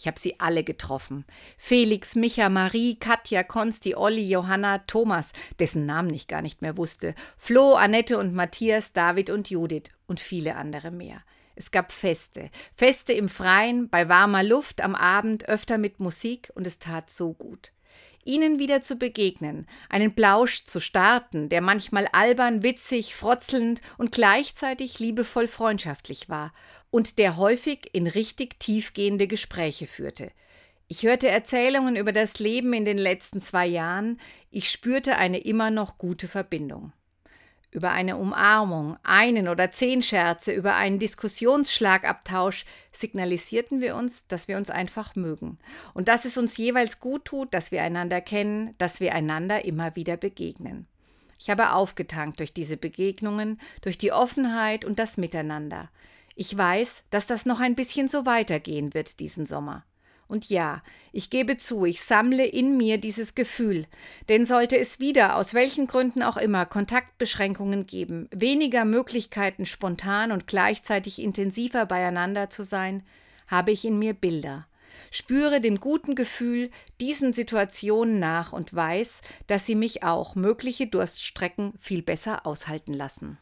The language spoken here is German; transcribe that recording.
Ich habe sie alle getroffen. Felix, Micha, Marie, Katja, Konsti, Olli, Johanna, Thomas, dessen Namen ich gar nicht mehr wusste, Flo, Annette und Matthias, David und Judith und viele andere mehr. Es gab Feste, Feste im Freien, bei warmer Luft, am Abend, öfter mit Musik, und es tat so gut ihnen wieder zu begegnen, einen Plausch zu starten, der manchmal albern, witzig, frotzelnd und gleichzeitig liebevoll freundschaftlich war und der häufig in richtig tiefgehende Gespräche führte. Ich hörte Erzählungen über das Leben in den letzten zwei Jahren, ich spürte eine immer noch gute Verbindung über eine Umarmung, einen oder zehn Scherze, über einen Diskussionsschlagabtausch signalisierten wir uns, dass wir uns einfach mögen und dass es uns jeweils gut tut, dass wir einander kennen, dass wir einander immer wieder begegnen. Ich habe aufgetankt durch diese Begegnungen, durch die Offenheit und das Miteinander. Ich weiß, dass das noch ein bisschen so weitergehen wird diesen Sommer. Und ja, ich gebe zu, ich sammle in mir dieses Gefühl, denn sollte es wieder, aus welchen Gründen auch immer, Kontaktbeschränkungen geben, weniger Möglichkeiten, spontan und gleichzeitig intensiver beieinander zu sein, habe ich in mir Bilder, spüre dem guten Gefühl diesen Situationen nach und weiß, dass sie mich auch mögliche Durststrecken viel besser aushalten lassen.